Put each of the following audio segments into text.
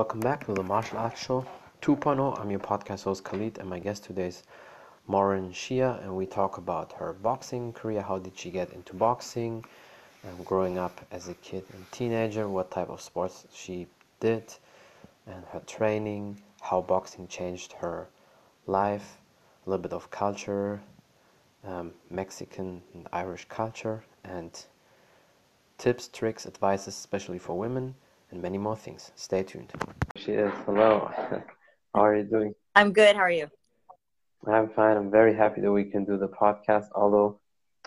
welcome back to the Martial Arts Show 2.0. I'm your podcast host Khalid, and my guest today is Maureen Shea, and we talk about her boxing career. How did she get into boxing? And growing up as a kid and teenager, what type of sports she did, and her training, how boxing changed her life, a little bit of culture, um, Mexican and Irish culture, and tips, tricks, advices, especially for women, and many more things. Stay tuned. She is. Hello. How are you doing? I'm good. How are you? I'm fine. I'm very happy that we can do the podcast, although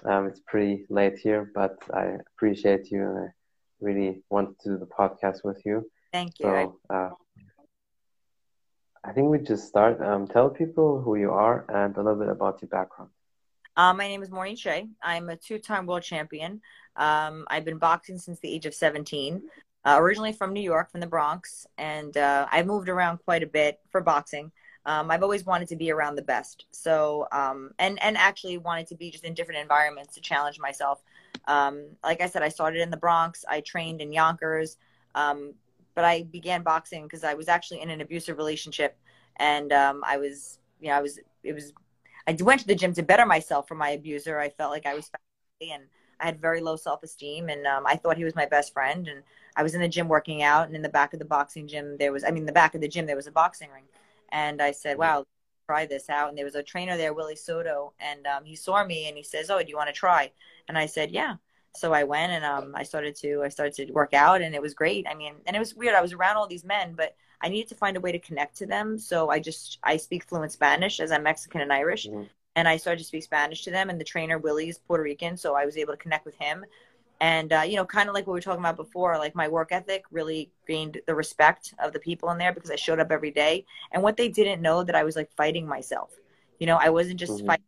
um, it's pretty late here, but I appreciate you and I really want to do the podcast with you. Thank you. So, uh, I think we just start. Um, tell people who you are and a little bit about your background. Uh, my name is Maureen Shea. I'm a two-time world champion. Um, I've been boxing since the age of 17. Uh, originally from New York, from the Bronx, and uh, I've moved around quite a bit for boxing. Um, I've always wanted to be around the best. So, um, and and actually wanted to be just in different environments to challenge myself. Um, like I said, I started in the Bronx. I trained in Yonkers, um, but I began boxing because I was actually in an abusive relationship, and um, I was, you know, I was, it was, I went to the gym to better myself from my abuser. I felt like I was, and I had very low self esteem, and um, I thought he was my best friend, and I was in the gym working out, and in the back of the boxing gym, there was, I mean, the back of the gym, there was a boxing ring. And I said, wow, try this out. And there was a trainer there, Willie Soto, and um, he saw me and he says, oh, do you want to try? And I said, yeah. So I went and um, I started to I started to work out and it was great. I mean, and it was weird. I was around all these men, but I needed to find a way to connect to them. So I just I speak fluent Spanish as I'm Mexican and Irish, mm-hmm. and I started to speak Spanish to them. And the trainer Willie is Puerto Rican, so I was able to connect with him and uh, you know kind of like what we were talking about before like my work ethic really gained the respect of the people in there because i showed up every day. And what they didn't know that i was like fighting myself. You know i wasn't just mm-hmm. fighting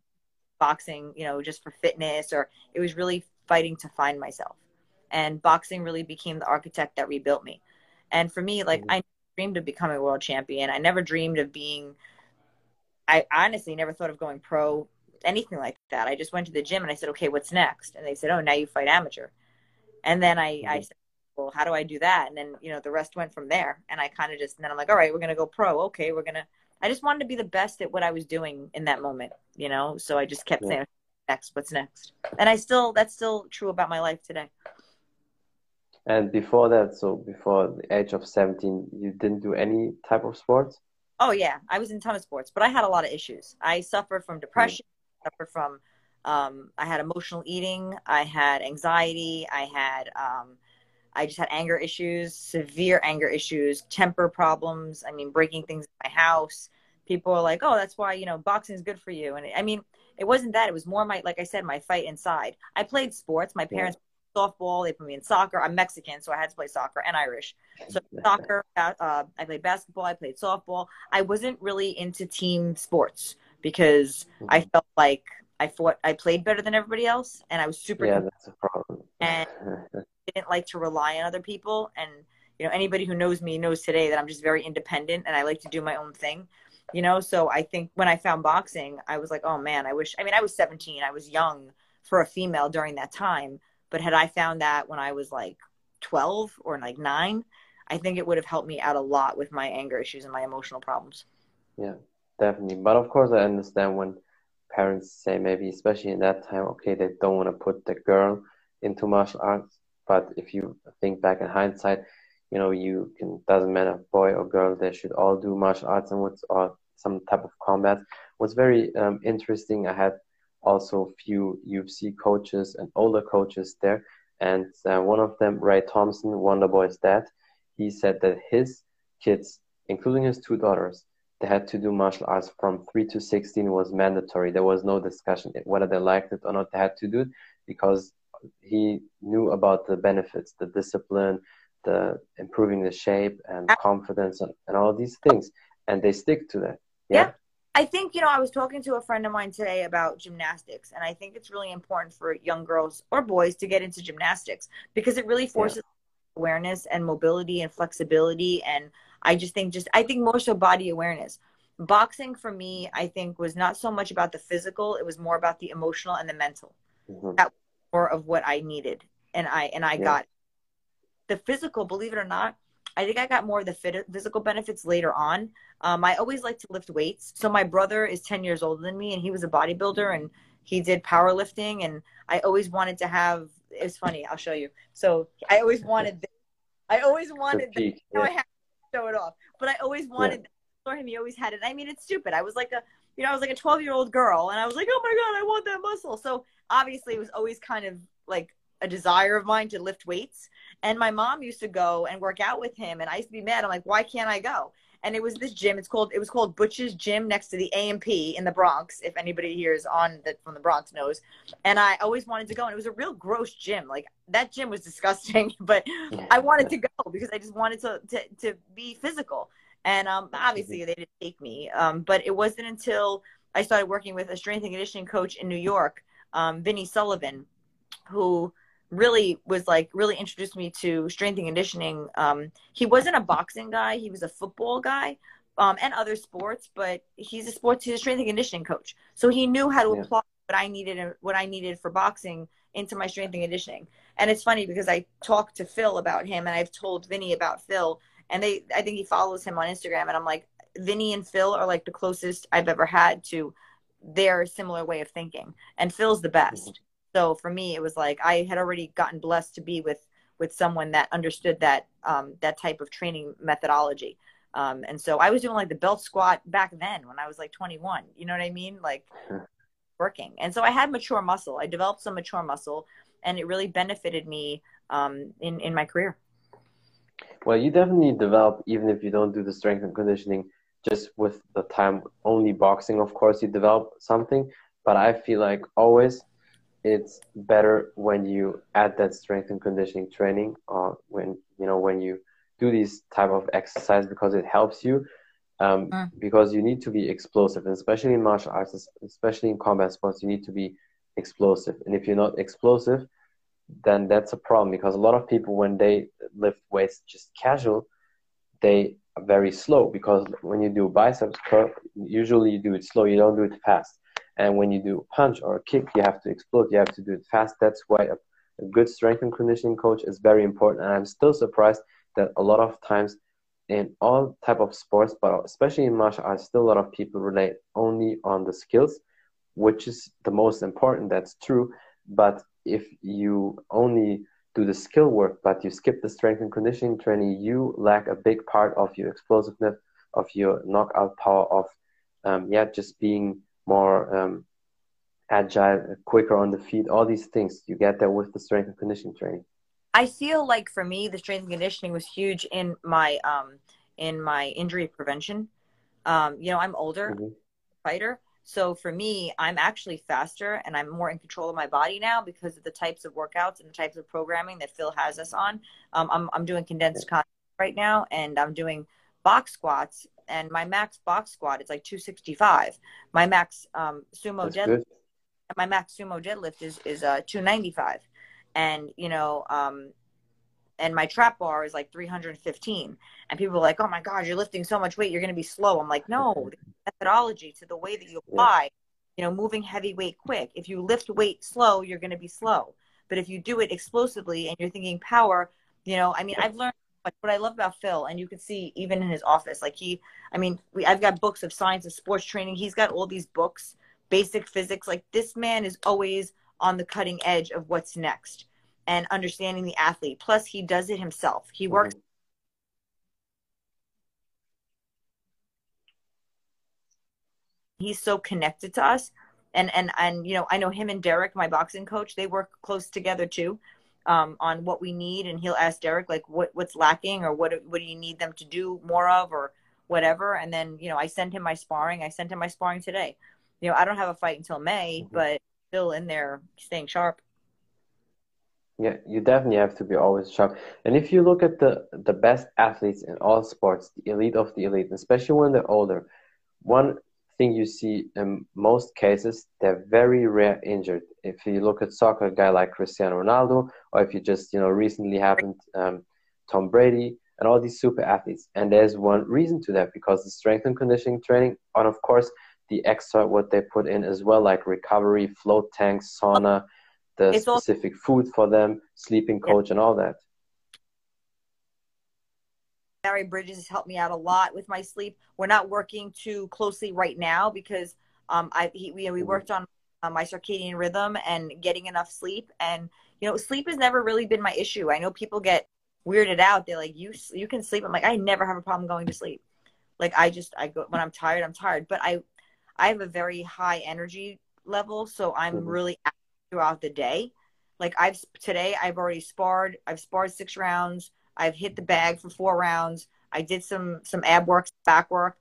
boxing you know just for fitness or it was really fighting to find myself. And boxing really became the architect that rebuilt me. And for me like mm-hmm. i dreamed of becoming a world champion. I never dreamed of being i honestly never thought of going pro anything like that. I just went to the gym and i said okay what's next? And they said oh now you fight amateur and then I, I mm-hmm. said, well, how do I do that? And then, you know, the rest went from there. And I kind of just, and then I'm like, all right, we're going to go pro. Okay, we're going to, I just wanted to be the best at what I was doing in that moment, you know? So I just kept yeah. saying, next, what's next? And I still, that's still true about my life today. And before that, so before the age of 17, you didn't do any type of sports? Oh, yeah. I was in a ton of sports, but I had a lot of issues. I suffered from depression, mm. suffered from um, I had emotional eating. I had anxiety. I had, um, I just had anger issues, severe anger issues, temper problems. I mean, breaking things in my house. People are like, "Oh, that's why you know boxing is good for you." And I mean, it wasn't that. It was more my, like I said, my fight inside. I played sports. My parents yeah. softball. They put me in soccer. I'm Mexican, so I had to play soccer and Irish. So soccer. Uh, I played basketball. I played softball. I wasn't really into team sports because mm-hmm. I felt like I fought, I played better than everybody else, and I was super. Yeah, that's a problem. and didn't like to rely on other people, and you know anybody who knows me knows today that I'm just very independent, and I like to do my own thing. You know, so I think when I found boxing, I was like, oh man, I wish. I mean, I was 17, I was young for a female during that time, but had I found that when I was like 12 or like nine, I think it would have helped me out a lot with my anger issues and my emotional problems. Yeah, definitely. But of course, I understand when parents say maybe especially in that time okay they don't want to put the girl into martial arts. But if you think back in hindsight you know you can doesn't matter boy or girl they should all do martial arts and what's or some type of combat. What's very um, interesting i had also a few ufc coaches and older coaches there. And uh, one of them ray thompson wonder boy's dad he said that his kids including his two daughters they had to do martial arts from 3 to 16 was mandatory. There was no discussion whether they liked it or not. They had to do it because he knew about the benefits the discipline the improving the shape and uh, confidence and, and all these things. And they stick to that. Yeah? yeah. I think, you know, I was talking to a friend of mine today about gymnastics, and I think it's really important for young girls or boys to get into gymnastics because it really forces yeah. awareness and mobility and flexibility and I just think just I think more so body awareness. Boxing for me, I think, was not so much about the physical; it was more about the emotional and the mental. Mm-hmm. That was more of what I needed, and I and I yeah. got the physical. Believe it or not, I think I got more of the physical benefits later on. Um, I always like to lift weights. So my brother is 10 years older than me and he was a bodybuilder and he did powerlifting. And I always wanted to have, it's funny, I'll show you. So I always wanted, this. I always wanted, this. Yeah. Show it off, but I always wanted yeah. for him. He always had it. I mean, it's stupid. I was like a, you know, I was like a 12 year old girl and I was like, oh my God, I want that muscle. So obviously it was always kind of like a desire of mine to lift weights. And my mom used to go and work out with him, and I used to be mad. I'm like, why can't I go? And it was this gym. It's called it was called Butch's Gym next to the AMP in the Bronx. If anybody here is on that from the Bronx knows, and I always wanted to go. And it was a real gross gym. Like that gym was disgusting, but I wanted to go because I just wanted to to, to be physical. And um, obviously they didn't take me. Um, but it wasn't until I started working with a strength and conditioning coach in New York, um, Vinny Sullivan, who really was like really introduced me to strength and conditioning. Um, he wasn't a boxing guy; he was a football guy, um, and other sports. But he's a sports he's a strength and conditioning coach, so he knew how to yeah. apply what I needed and what I needed for boxing into my strength and conditioning. And it's funny because I talked to Phil about him, and I've told Vinny about Phil, and they I think he follows him on Instagram, and I'm like, Vinny and Phil are like the closest I've ever had to their similar way of thinking, and Phil's the best. So for me it was like i had already gotten blessed to be with with someone that understood that um, that type of training methodology. Um, and so i was doing like the belt squat back then when i was like 21 you know what i mean? Like working. And so i had mature muscle. I developed some mature muscle and it really benefited me um, in in my career. Well you definitely develop even if you don't do the strength and conditioning just with the time only boxing of course you develop something. But i feel like always it's better when you add that strength and conditioning training or uh, when you know when you do these type of exercise because it helps you um, mm. because you need to be explosive and especially in martial arts especially in combat sports you need to be explosive and if you're not explosive then that's a problem because a lot of people when they lift weights just casual they are very slow because when you do biceps curl usually you do it slow you don't do it fast and when you do a punch or a kick, you have to explode. You have to do it fast. That's why a, a good strength and conditioning coach is very important. And I'm still surprised that a lot of times in all type of sports, but especially in martial arts, still a lot of people relate only on the skills, which is the most important. That's true. But if you only do the skill work, but you skip the strength and conditioning training, you lack a big part of your explosiveness, of your knockout power, of um, yeah, just being more um, agile, quicker on the feet. All these things you get that with the strength and conditioning training. I feel like for me, the strength and conditioning was huge in my um, in my injury prevention. Um, you know, I'm older mm-hmm. fighter, so for me, I'm actually faster and I'm more in control of my body now because of the types of workouts and the types of programming that Phil has us on. Um, I'm I'm doing condensed content right now, and I'm doing box squats and my max box squat is like 265. My max um, sumo deadlift, my max sumo deadlift is is uh 295, and you know um, and my trap bar is like 315. And people are like, "Oh my God, you're lifting so much weight, you're going to be slow." I'm like, no, methodology to the way that you apply. You know, moving heavy weight quick. If you lift weight slow, you're going to be slow. But if you do it explosively and you're thinking power, you know, I mean, I've learned but what I love about Phil, and you can see even in his office, like he, I mean, we, I've got books of science of sports training. He's got all these books, basic physics. Like this man is always on the cutting edge of what's next and understanding the athlete. Plus, he does it himself. He works. Mm-hmm. He's so connected to us. And, and, and, you know, I know him and Derek, my boxing coach, they work close together too um, on what we need, and he'll ask Derek like what what's lacking or what what do you need them to do more of or whatever. And then you know I send him my sparring. I sent him my sparring today. You know I don't have a fight until May, mm-hmm. but still in there staying sharp. Yeah, you definitely have to be always sharp. And if you look at the the best athletes in all sports, the elite of the elite, especially when they're older, one thing you see in most cases, they're very rare injured. If you look at soccer, a guy like Cristiano Ronaldo, or if you just, you know, recently happened, um, Tom Brady, and all these super athletes. And there's one reason to that because the strength and conditioning training, and of course, the extra what they put in as well, like recovery, float tanks, sauna, the it's specific all- food for them, sleeping coach, yeah. and all that. Barry Bridges has helped me out a lot with my sleep. We're not working too closely right now because um, I he, we, we worked on uh, my circadian rhythm and getting enough sleep. And you know, sleep has never really been my issue. I know people get weirded out. They're like, "You you can sleep." I'm like, I never have a problem going to sleep. Like I just I go when I'm tired, I'm tired. But I I have a very high energy level, so I'm mm-hmm. really active throughout the day. Like I've today, I've already sparred. I've sparred six rounds. I've hit the bag for four rounds. I did some some ab work, back work.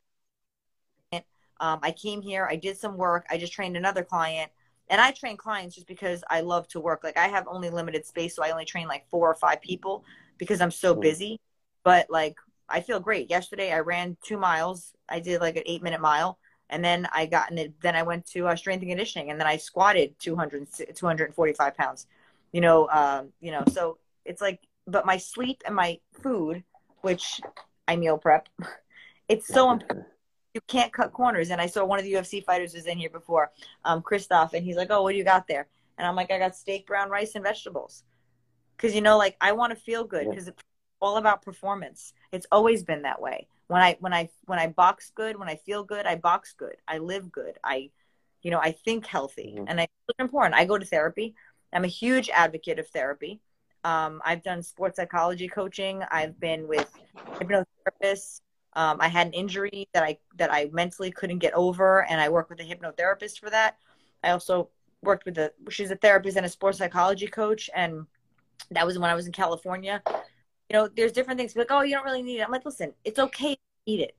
Um, I came here. I did some work. I just trained another client, and I train clients just because I love to work. Like I have only limited space, so I only train like four or five people because I'm so busy. But like I feel great. Yesterday I ran two miles. I did like an eight minute mile, and then I got in it. Then I went to uh, strength and conditioning, and then I squatted 200, 245 pounds. You know, um, you know. So it's like, but my sleep and my food, which I meal prep, it's so important you can't cut corners. And I saw one of the UFC fighters was in here before, um, Christoph, and he's like, "Oh, what do you got there?" And I'm like, "I got steak, brown rice, and vegetables." Because you know, like I want to feel good because it's all about performance. It's always been that way. When I when I when I box good, when I feel good, I box good. I live good. I, you know, I think healthy, mm-hmm. and I it's important. I go to therapy. I'm a huge advocate of therapy. Um, I've done sports psychology coaching. I've been with hypnotherapists. Um, I had an injury that I that I mentally couldn't get over, and I worked with a hypnotherapist for that. I also worked with a she's a therapist and a sports psychology coach, and that was when I was in California. You know, there's different things like, oh, you don't really need it. I'm like, listen, it's okay eat it.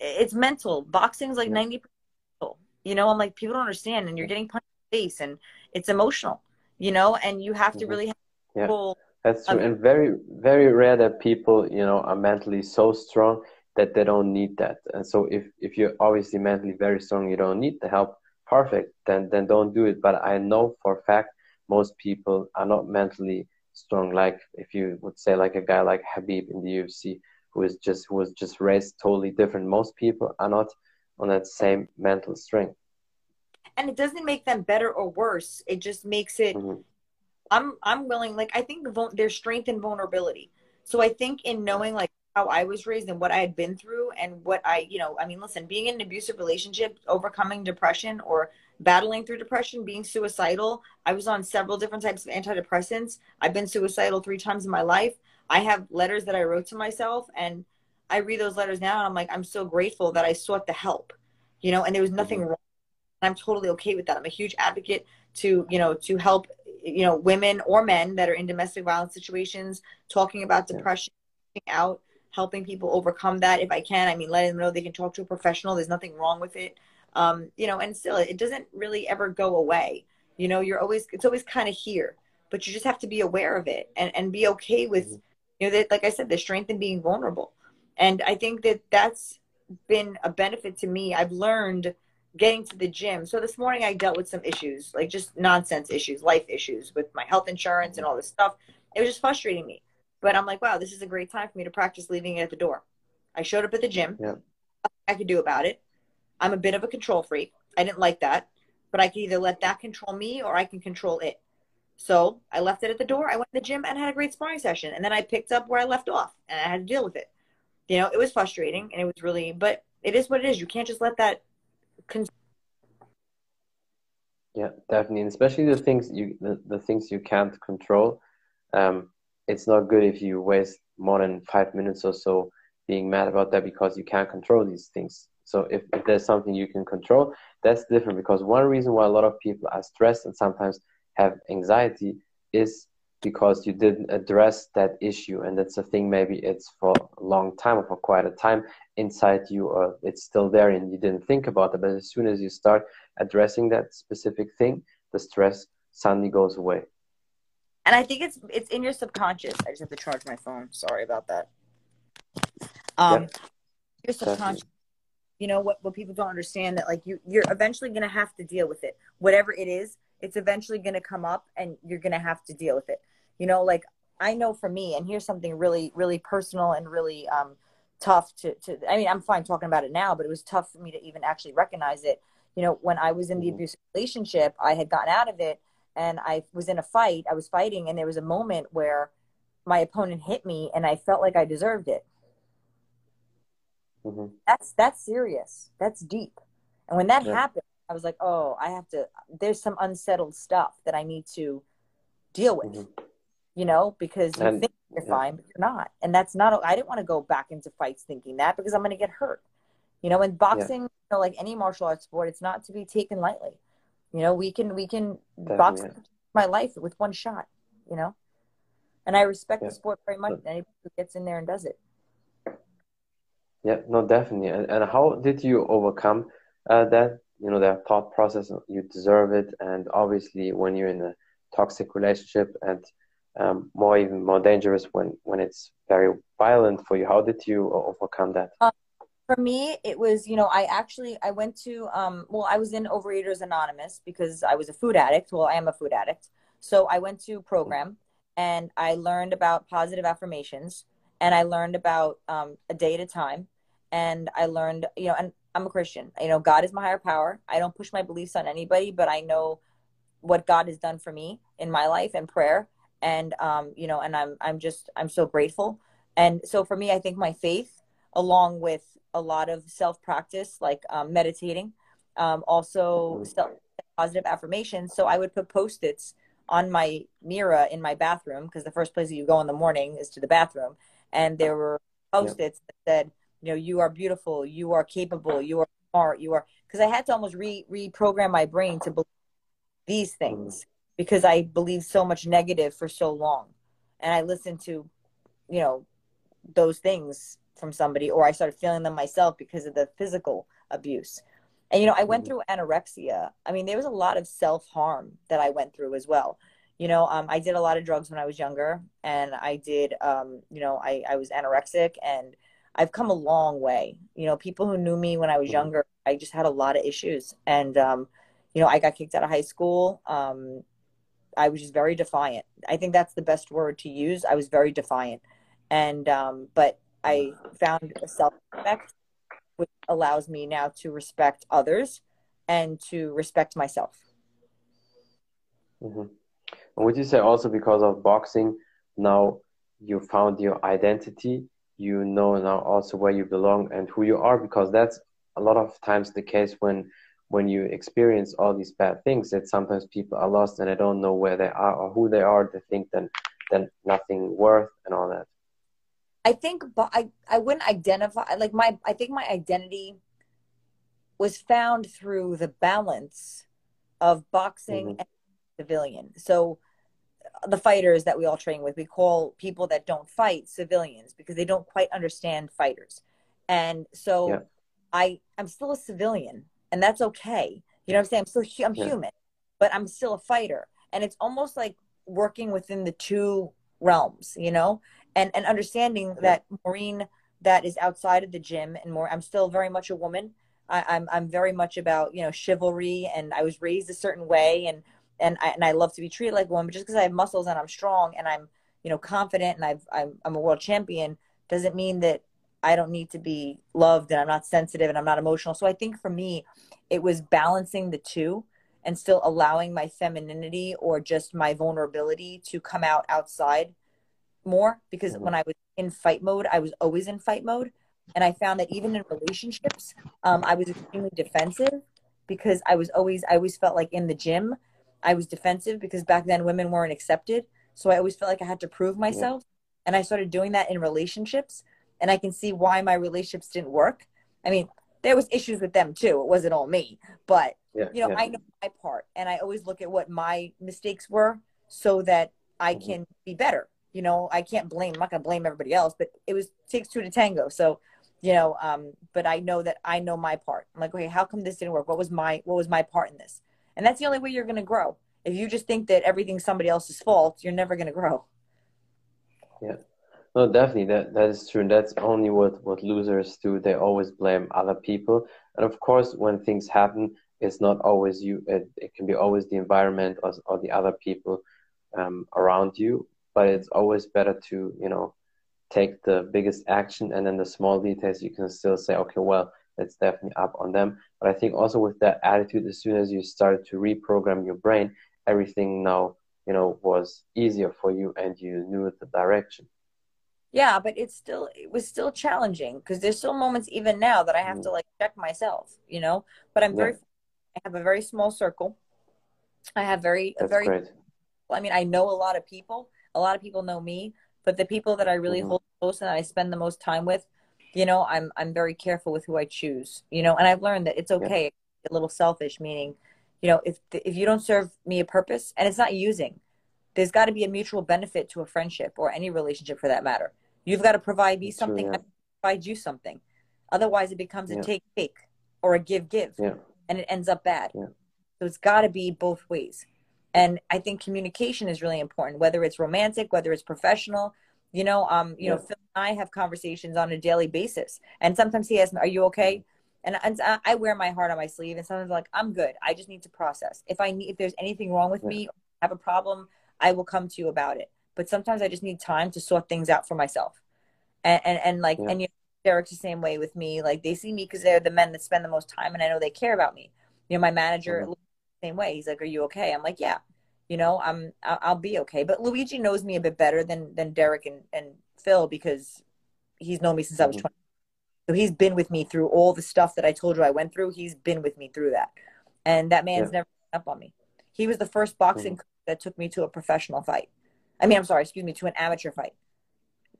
It's mental. Boxing's like ninety percent. You know, I'm like, people don't understand, and you're getting punched in the face, and it's emotional. You know, and you have to mm-hmm. really yeah. That's true, and very, very rare that people, you know, are mentally so strong that they don't need that. And so if, if you're obviously mentally very strong, you don't need the help, perfect, then, then don't do it. But I know for a fact most people are not mentally strong. Like if you would say like a guy like Khabib in the UFC, who is just, who was just raised totally different. Most people are not on that same mental strength. And it doesn't make them better or worse. It just makes it, mm-hmm. I'm, I'm willing, like, I think the, there's strength and vulnerability. So I think in knowing like how I was raised and what I had been through and what I, you know, I mean, listen, being in an abusive relationship, overcoming depression or battling through depression, being suicidal. I was on several different types of antidepressants. I've been suicidal three times in my life. I have letters that I wrote to myself and I read those letters now and I'm like, I'm so grateful that I sought the help, you know, and there was nothing mm-hmm. wrong. I'm totally okay with that. I'm a huge advocate to, you know, to help, you know, women or men that are in domestic violence situations, talking about depression, out helping people overcome that if I can. I mean, letting them know they can talk to a professional. There's nothing wrong with it. Um, you know, and still, it doesn't really ever go away. You know, you're always, it's always kind of here, but you just have to be aware of it and, and be okay with, mm-hmm. you know, that, like I said, the strength in being vulnerable. And I think that that's been a benefit to me. I've learned getting to the gym. So this morning I dealt with some issues, like just nonsense issues, life issues with my health insurance and all this stuff. It was just frustrating me. But I'm like, wow, this is a great time for me to practice leaving it at the door. I showed up at the gym. Yeah. I could do about it. I'm a bit of a control freak. I didn't like that, but I could either let that control me or I can control it. So I left it at the door. I went to the gym and had a great sparring session. And then I picked up where I left off and I had to deal with it. You know, it was frustrating and it was really, but it is what it is. You can't just let that. Con- yeah, definitely. And especially the things you, the, the things you can't control. Um, it's not good if you waste more than five minutes or so being mad about that because you can't control these things. So if, if there's something you can control, that's different because one reason why a lot of people are stressed and sometimes have anxiety is because you didn't address that issue and that's a thing maybe it's for a long time or for quite a time inside you or it's still there and you didn't think about it but as soon as you start addressing that specific thing the stress suddenly goes away and I think it's it's in your subconscious. I just have to charge my phone. Sorry about that. Um, yeah. your subconscious. You know what? What people don't understand that like you you're eventually gonna have to deal with it. Whatever it is, it's eventually gonna come up, and you're gonna have to deal with it. You know, like I know for me, and here's something really really personal and really um, tough to to. I mean, I'm fine talking about it now, but it was tough for me to even actually recognize it. You know, when I was in the mm-hmm. abusive relationship, I had gotten out of it and I was in a fight. I was fighting, and there was a moment where my opponent hit me, and I felt like I deserved it. mm-hmm. that's that's serious. That's deep. And when that yeah. happened, I was like, oh, I have to. There's some unsettled stuff that I need to deal with. Mm-hmm. You know, because you and, think you're yeah. fine, but you're not. And that's not. I didn't want to go back into fights thinking that because I'm going to get hurt. You know, in boxing, yeah. you know, like any martial arts sport, it's not to be taken lightly. You know, we can we can Definitely. box my life with one shot. You know, and I respect yeah. the sport very much. Anybody who gets in there and does it. Yeah, no, definitely. And, and how did you overcome uh, that? You know, that thought process. You deserve it, and obviously, when you're in a toxic relationship, and um, more even more dangerous when when it's very violent for you. How did you overcome that? Uh, for me it was you know i actually i went to um well i was in overeaters anonymous because i was a food addict. Well i am a food addict. So i went to program and i learned about positive affirmations and i learned about um, a day at a time. And i learned you know and i'm a christian. You know god is my higher power. I don't push my beliefs on anybody but i know what god has done for me in my life and prayer and um you know and i'm i'm just i'm so grateful and so for me i think my faith along with a lot of self practice, like um, meditating, um, also self positive affirmations. So I would put post its on my mirror in my bathroom because the first place that you go in the morning is to the bathroom, and there were post its yeah. that said, you know, you are beautiful, you are capable, you are smart, you are. Because I had to almost re reprogram my brain to believe these things mm-hmm. Because I believed so much negative for so long, and I listened to, you know, those things from somebody or I started feeling them myself because of the physical abuse. And you know, I went mm-hmm. through anorexia. I mean, there was a lot of self-harm that I went through as well. You know, um, I did a lot of drugs when I was younger and I did um, you know, I, I was anorexic and I've come a long way. You know, people who knew me when I was mm-hmm. younger, I just had a lot of issues. And um, you know, I got kicked out of high school. Um, I was just very defiant. I think that's the best word to use. I was very defiant. And um, but I found a self respect, which allows me now to respect others and to respect myself. Mm-hmm. Would you say also because of boxing, now you found your identity? You know now also where you belong and who you are, because that's a lot of times the case when when you experience all these bad things that sometimes people are lost and they don't know where they are or who they are. They think then then nothing worth and all that. I think, but I, I wouldn't identify like my, I think my identity was found through the balance of boxing mm-hmm. and civilian. So the fighters that we all train with, we call people that don't fight civilians because they don't quite understand fighters. And so yeah. I, I'm still a civilian and that's okay. You know what I'm saying? I'm still, I'm yeah. human, but I'm still a fighter. And it's almost like working within the two realms, you know? and and understanding that Maureen that is outside of the gym and more I'm still very much a woman. I, I'm I'm very much about, you know, chivalry and I was raised a certain way and and I, and I love to be treated like a woman, but just because I have muscles and I'm strong and I'm, you know, confident and I've I'm I'm a world champion doesn't mean that I don't need to be loved and I'm not sensitive and I'm not emotional. So I think for me, it was balancing the two and still allowing my femininity or just my vulnerability to come out outside more because mm-hmm. when I was in fight mode, I was always in fight mode. And I found that even in relationships, um, I was extremely defensive because I was always, I always felt like in the gym, I was defensive because back then women weren't accepted. So I always felt like I had to prove myself. Yeah. And I started doing that in relationships. And I can see why my relationships didn't work. I mean, there was issues with them too. It wasn't all me, but yeah, you know, yeah. I know my part and I always look at what my mistakes were so that I mm-hmm. can be better you know, I can't blame, I'm not to blame everybody else, but it was takes two to tango. So, you know, um, but I know that I know my part. I'm like, okay, how come this didn't work? What was my, what was my part in this? And that's the only way you're going to grow. If you just think that everything's somebody else's fault, you're never going to grow. Yeah. No, definitely that that is true. And that's only what what losers do. They always blame other people. And of course, when things happen, it's not always you. It, it can be always the environment or, or the other people um, around you but it's always better to you know take the biggest action and then the small details you can still say okay well it's definitely up on them but i think also with that attitude as soon as you started to reprogram your brain everything now you know was easier for you and you knew the direction Yeah, but it's still it was still challenging because there's still moments even now that I have to Mm. like check myself, you know. But I'm very I have a very small circle. I have very a that's very great. I mean, I know a lot of people. A lot of people know me, but the people that I really hmm hold close and I spend the most time with, you know, I'm I'm very careful with who I choose, you know, and I've learned that it's Yeah, okay, a little selfish, meaning, you know, if if you don't serve me a purpose and it's not using, there's got to be a mutual benefit to a friendship or any relationship for that matter. You've got to provide me true. something, I Yeah, provide you something. Otherwise, it becomes a take take or a give give, yeah, and it ends up bad. yeah, So it's got to be both ways. And I think communication is really important, whether it's romantic, whether it's professional. You know, um, you know. Phil and I have conversations on a daily basis, and sometimes he asks me, "Are you okay?" And, and I I wear my heart on my sleeve, and sometimes I'm like, "I'm good. I just need to process. If I need, if there's anything wrong with yeah. me, or have a problem, I will come to you about it. But sometimes I just need time to sort things out for myself." And and, and like, yeah. and you know, Derek's the same way with me. Like they see me because they're the men that spend the most time, and I know they care about me. You know, my manager hmm same way. He's like, "Are you okay?" I'm like, "Yeah." You know, I'm I'll, I'll be okay. But Luigi knows me a bit better than than Derek and and Phil because he's known me since I was hmm 20. So he's been with me through all the stuff that I told you I went through. He's been with me through that. And that Yeah. man's never given up on me. He was the first boxing coach that took me to a professional fight. I mean, I'm sorry, excuse me, to an amateur fight.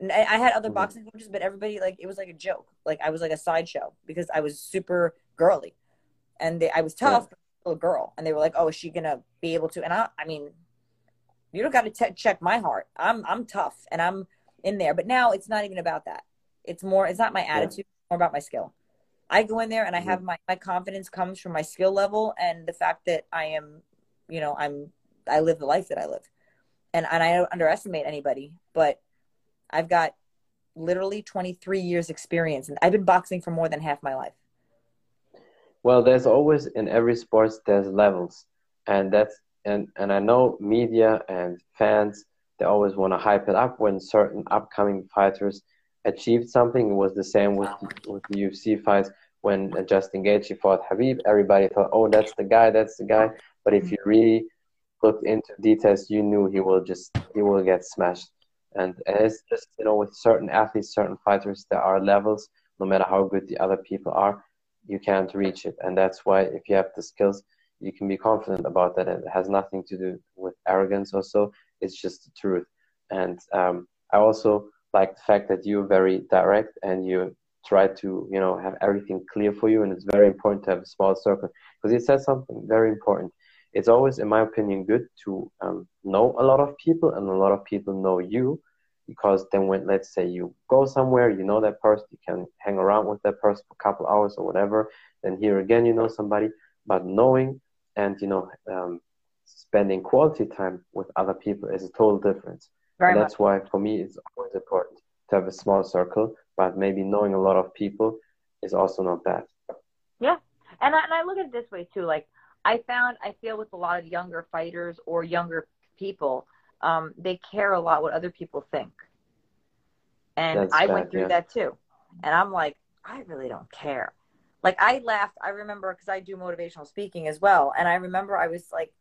I I had other hmm boxing coaches, but everybody like it was like a joke. Like I was like a sideshow because I was super girly and they, I was Yeah. tough, but still a girl. And they were like, "Oh, is she gonna be able to?" And I, I mean, you don't got to te- check my heart. I'm, I'm tough and I'm in there. But now it's not even about that. It's more. It's not my Yeah. attitude. It's more about my skill. I go in there and I hmm have my my confidence comes from my skill level and the fact that I am, you know, I'm I live the life that I live. And and I don't underestimate anybody, but I've got literally 23 years experience and I've been boxing for more than half my life. Well, there's always in every sports there's levels, and that's and and I know media and fans they always want to hype it up when certain upcoming fighters achieved something. It was the same with with the UFC fights when Justin Gaethje fought Khabib. Everybody thought, oh, that's the guy, that's the guy. But if you mm-hmm. really looked into details, you knew he will just he will get smashed. And, and it's just you know with certain athletes, certain fighters, there are levels. No matter how good the other people are, you can't reach it. And that's why if you have the skills, you can be confident about that. It has nothing to do with arrogance or so. It's just the truth. And um, I also like the fact that you're very direct and you try to, you know, have everything clear for you. And it's very important to have a small circle because it says something very important. It's always, in my opinion, good to um, know a lot of people and a lot of people know you because then when let's say you go somewhere you know that person you can hang around with that person for a couple hours or whatever then here again you know somebody but knowing and you know um, spending quality time with other people is a total difference Very and much. that's why for me it's always important to have a small circle but maybe knowing a lot of people is also not bad Yeah. And I, and I look at it this way too. Like I found, I feel with a lot of younger fighters or younger people, um, they care a lot what other people think. And That's I bad, went through yeah. that too. And I'm like, I really don't care. Like I laughed. I remember because I do motivational speaking as well. And I remember I was like,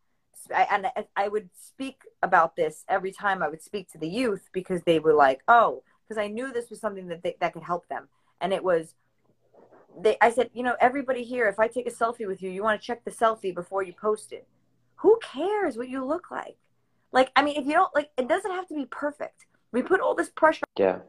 I, and I would speak about this every time I would speak to the youth because they were like, oh, because I knew this was something that they, that could help them. And it was, they, I said, you know, everybody here, if I take a selfie with you, you want to check the selfie before you post it. Who cares what you look like? Like, I mean, if you don't like, it doesn't have to be perfect. We put all this pressure. yeah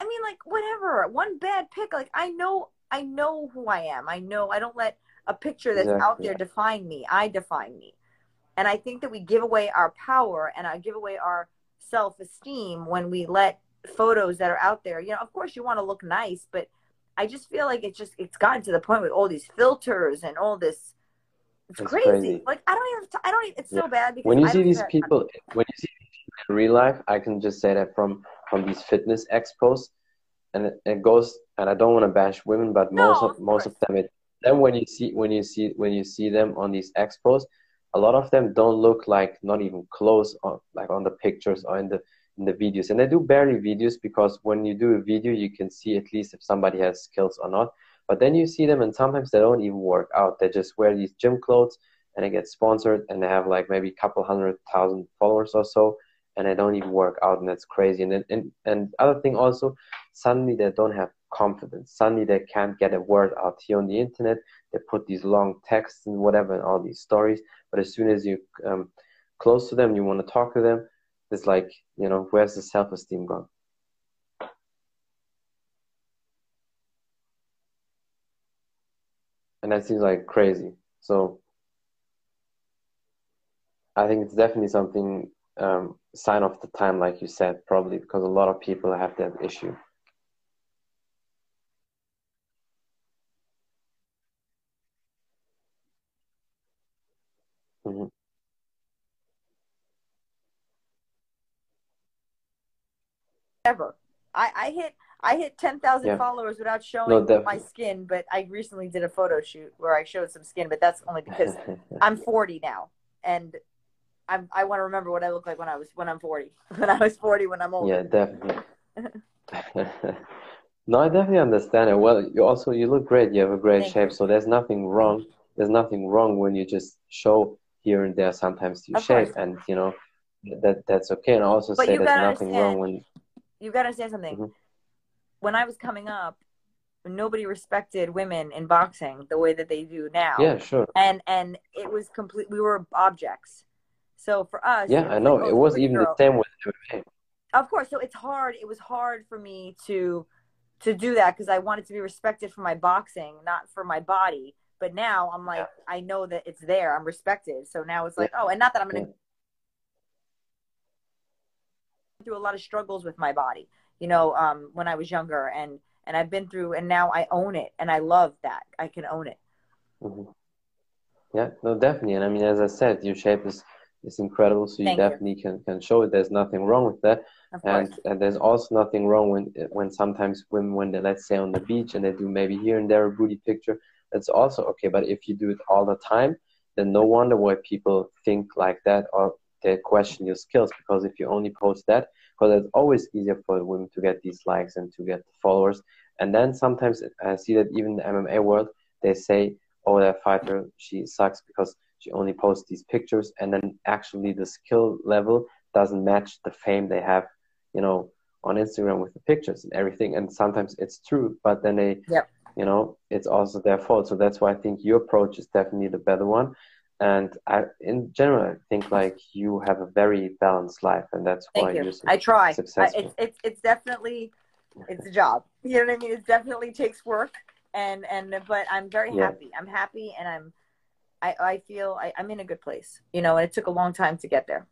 I mean, like, whatever. One bad pic, like, I know, I know who I am. I know. I don't let a picture that's out there define me. I define me. And I think that we give away our power and I give away our self esteem when we let photos that are out there. You know, of course, you want to look nice, but I just feel like it's just it's gotten to the point with all these filters and all this. It's, It's crazy. crazy. Like I don't even. I don't. Even, it's Yeah. so bad because when you I see these people when you see people in real life i can just say that from from these fitness expos and it, it goes and i don't want to bash women but No, most of, of most of them it then when you see when you see when you see them on these expos a lot of them don't look like not even close on like on the pictures or in the in the videos. And they do barely videos because when you do a video you can see at least if somebody has skills or not. But then you see them and sometimes they don't even work out. They just wear these gym clothes and they get sponsored and they have like maybe a couple hundred thousand followers or so and they don't even work out and that's crazy. And and and other thing also suddenly they don't have confidence. Suddenly they can't get a word out here on the internet. They put these long texts and whatever and all these stories. But as soon as you um, close to them you want to talk to them it's like you know where's the self-esteem gone? And that seems like crazy. So i think it's definitely something um, sign of the time, like you said, probably because a lot of people have that issue. Mm-hmm. Ever, I, I hit I hit ten thousand yeah. followers without showing no, my skin, but I recently did a photo shoot where I showed some skin, but that's only because I'm 40 now, and I'm, I want to remember what I look like when I was when I'm 40. When I was 40, when I'm old. Yeah, definitely. no, I definitely understand it. Well, you also you look great. You have a great Thank shape, you. so there's nothing wrong. There's nothing wrong when you just show here and there sometimes your shape, and you know that that's okay. And I also but say there's nothing wrong when you got to understand something. Mm-hmm. When I was coming up, nobody respected women in boxing the way that they do now. Yeah, sure. And and it was complete. We were objects so for us, yeah, I know oh, it was even girl. the same with MMA. Of course, so it's hard. It was hard for me to to do that because I wanted to be respected for my boxing, not for my body. But now I'm like, yeah. I know that it's there. I'm respected. So now it's like, yeah. oh, and not that I'm gonna yeah. Through a lot of struggles with my body. You know, um, when I was younger, and and I've been through, and now I own it, and I love that I can own it. Mm-hmm. Yeah, no, definitely. And I mean, as I said, your shape is is incredible. So you Thank definitely you. can can show it. There's nothing wrong with that. And and there's also nothing wrong when when sometimes women when they let's say on the beach and they do maybe here and there a booty picture. That's also okay. But if you do it all the time, then no wonder why people think like that or they question your skills. Because if you only post that, because it's always easier for women to get these likes and to get followers. And then sometimes I see that even the MMA world, they say, "Oh, that fighter, she sucks because she only posts these pictures and then actually the skill level doesn't match the fame they have you know on instagram with the pictures and everything and sometimes it's true but then they yep. you know it's also their fault so that's why i think your approach is definitely the better one and I, in general, I think like you have a very balanced life, and that's Thank why you. you're I try. Successful. I, it's, it's it's definitely it's a job. You know what I mean? It definitely takes work, and and but I'm very yeah. happy. I'm happy, and I'm I, I feel I, I'm in a good place, you know, and it took a long time to get there.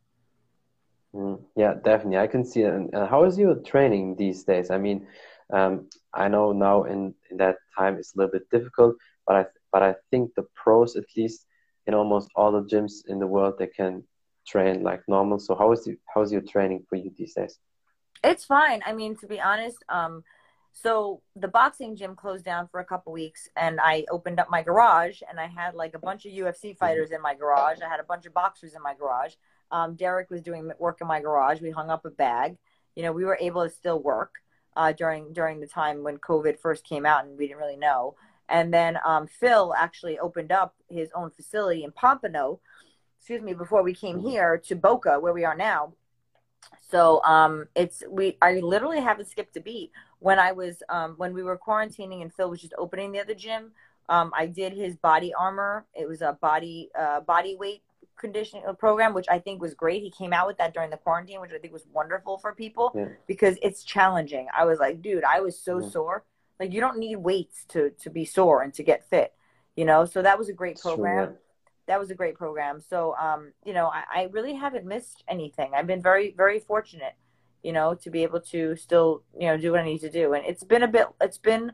Mm, yeah, definitely. I can see it. And how is your training these days? I mean, um, I know now in, in that time it's a little bit difficult, but I but I think the pros, at least in almost all the gyms in the world, they can train like normal. So how is the, how is your training for you these days? It's fine. I mean, to be honest, um, so the boxing gym closed down for a couple weeks, and I opened up my garage, and I had like a bunch of UFC fighters in my garage. I had a bunch of boxers in my garage. Um, Derek was doing work in my garage. We hung up a bag. You know, we were able to still work uh, during during the time when COVID first came out, and we didn't really know. And then um, Phil actually opened up his own facility in Pompano, excuse me, before we came here to Boca, where we are now. So um, it's we I literally haven't skipped a beat when I was um, when we were quarantining and Phil was just opening the other gym, um, I did his body armor. It was a body uh, body weight conditioning uh, program, which I think was great. He came out with that during the quarantine, which I think was wonderful for people yeah. because it's challenging. I was like, dude, I was so yeah. sore. Like you don't need weights to to be sore and to get fit, you know. So that was a great program. Sure. That was a great program. So um, you know, I, I really haven't missed anything. I've been very very fortunate you know, to be able to still, you know, do what I need to do. And it's been a bit, it's been,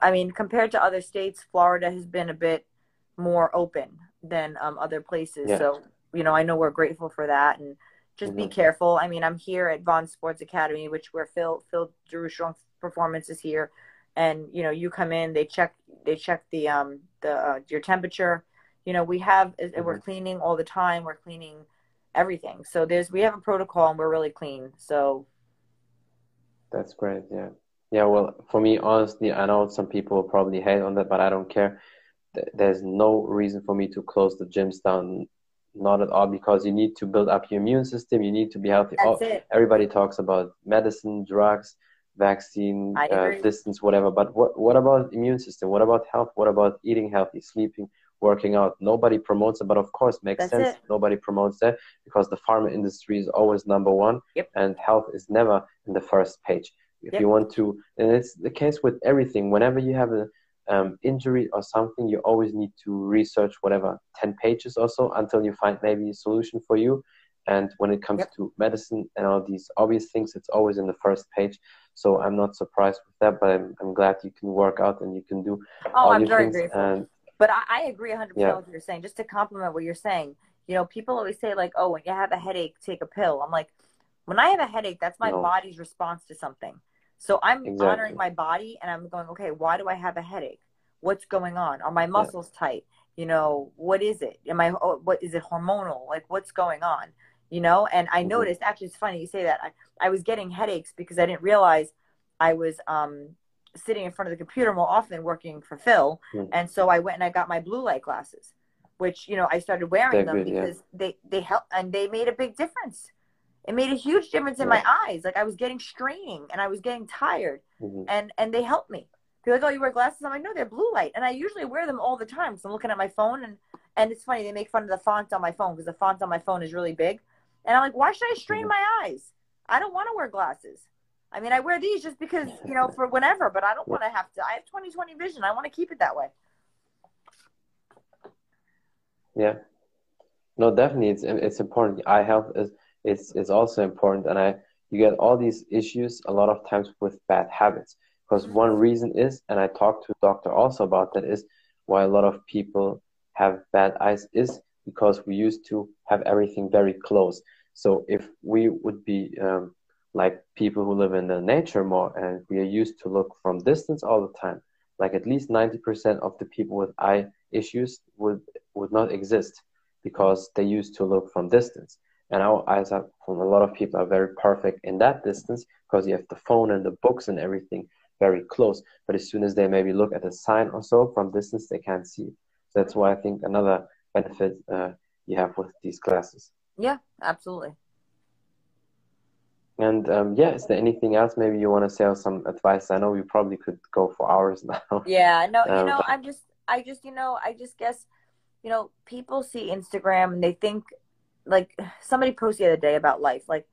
I mean, compared to other states, Florida has been a bit more open than um, other places. Yeah. So, you know, I know we're grateful for that. And just mm-hmm. be careful. I mean, I'm here at Vaughn Sports Academy, which where Phil, Phil Daru Strong Performance is here. And, you know, you come in, they check, they check the, um, the, uh, your temperature. You know, we have, mm-hmm. we're cleaning all the time. We're cleaning, everything. So there's we have a protocol and we're really clean. So that's great. Yeah. Yeah, well, for me, honestly, I know some people probably hate on that, but I don't care. there's no reason for me to close the gyms down. Not at all, because you need to build up your immune system. You need to be healthy. That's oh, it. everybody talks about medicine, drugs, vaccine, uh, distance, whatever. But what what about immune system? What about health? What about eating healthy, sleeping, working out? Nobody promotes it, but of course, makes That's sense. it. Nobody promotes that because the pharma industry is always number one, Yep. and health is never in the first page. If Yep. you want to, and it's the case with everything. Whenever you have a um, injury or something, you always need to research whatever ten pages or so until you find maybe a solution for you. And when it comes Yep. to medicine and all these obvious things, it's always in the first page. So I'm not surprised with that, but I'm, I'm glad you can work out and you can do Oh, all I'm very grateful. And But I, I agree 100% Yeah. with what you're saying. Just to compliment what you're saying, you know, people always say, like, oh, when you have a headache, take a pill. I'm like, when I have a headache, that's my No. body's response to something. So I'm Exactly. honoring my body and I'm going, okay, why do I have a headache? What's going on? Are my muscles tight? You know, what is it? Am I, oh, what is it hormonal? Like, what's going on? You know, and I Mhm. noticed, actually, it's funny you say that. I, I was getting headaches because I didn't realize I was um, sitting in front of the computer more often working for Phil. Mhm. And so I went and I got my blue light glasses, which, you know, I started wearing They're them good, yeah. because they, they help and they made a big difference. It made a huge difference in my eyes. Like I was getting straining and I was getting tired mhm, and, and they helped me. They're like, oh, you wear glasses? I'm like, no, they're blue light. And I usually wear them all the time because I'm looking at my phone and, and it's funny. They make fun of the font on my phone because the font on my phone is really big. And I'm like, why should I strain Mhm. my eyes? I don't want to wear glasses. I mean, I wear these just because, you know, for whenever, but I don't want to have to. I have 20 20 vision. I want to keep it that way. yeah. No, definitely, it's it's important. Eye health is is is also important, and I you get all these issues a lot of times with bad habits because one reason is, and I talked to a doctor also about that is why a lot of people have bad eyes is because we used to have everything very close. So if we would be um, like people who live in the nature more, and we are used to look from distance all the time, like at least ninety percent of the people with eye issues would would not exist because they used to look from distance. And our eyes are, from a lot of people, are very perfect in that distance because you have the phone and the books and everything very close. But as soon as they maybe look at a sign or so from distance, they can't see. So that's why I think another benefit uh, you have with these glasses. Yeah, absolutely. And um, yeah, is there anything else maybe you want to say or some advice? I know we probably could go for hours now. Yeah, no, you Um, know, I'm just, I just, you know, I just guess, you know, people see Instagram and they think, like, somebody posted the other day about life. Like,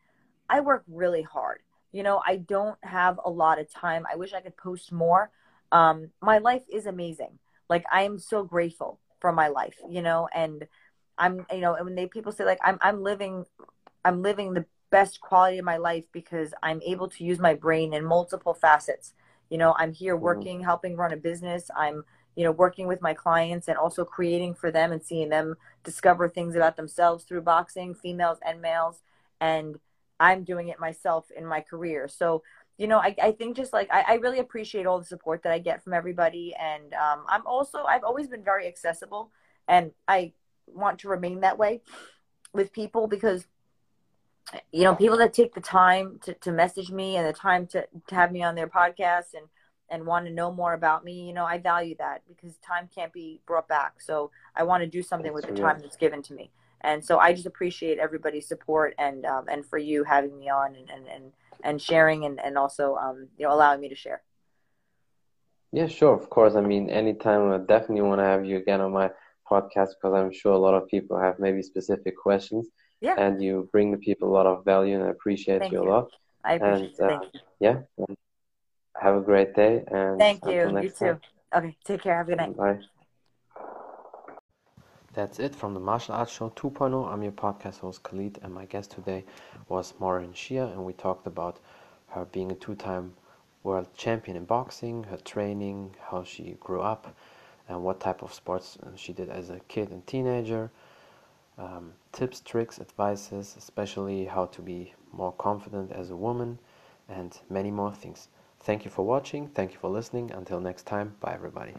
I work really hard. You know, I don't have a lot of time. I wish I could post more. Um, my life is amazing. Like, I am so grateful for my life, you know, and I'm, you know, and when they people say like I'm, I'm living, I'm living the best quality of my life because I'm able to use my brain in multiple facets. You know, I'm here Mhm. working, helping run a business. I'm, you know, working with my clients and also creating for them and seeing them discover things about themselves through boxing, females and males. And I'm doing it myself in my career. So, you know, I, I think just like I, I really appreciate all the support that I get from everybody. And um, I'm also, I've always been very accessible and I want to remain that way with people because you know people that take the time to, to message me and the time to, to have me on their podcast and and want to know more about me you know i value that because time can't be brought back. So i want to do something with the That's time that's given to me. And so i just appreciate everybody's support and um, and for you having me on and and and, and sharing and, and also um, you know allowing me to share. Yeah, sure, of course. I mean, anytime I definitely want to have you again on my podcast because I'm sure a lot of people have maybe specific questions. Yeah. And you bring the people a lot of value, and I appreciate Thank you a lot. i appreciate And, uh, thank you Yeah. and Have a great day, and thank you you too time. okay take care have a good night Bye. That's it from the Martial Arts Show 2.0. I'm your podcast host Khalid, and my guest today was Maureen Shea, and we talked about her being a two-time world champion in boxing, her training, how she grew up, and what type of sports uh, she did as a kid and teenager. Um, tips, tricks, advices, especially how to be more confident as a woman, and many more things. Thank you for watching. Thank you for listening. Until next time, bye everybody.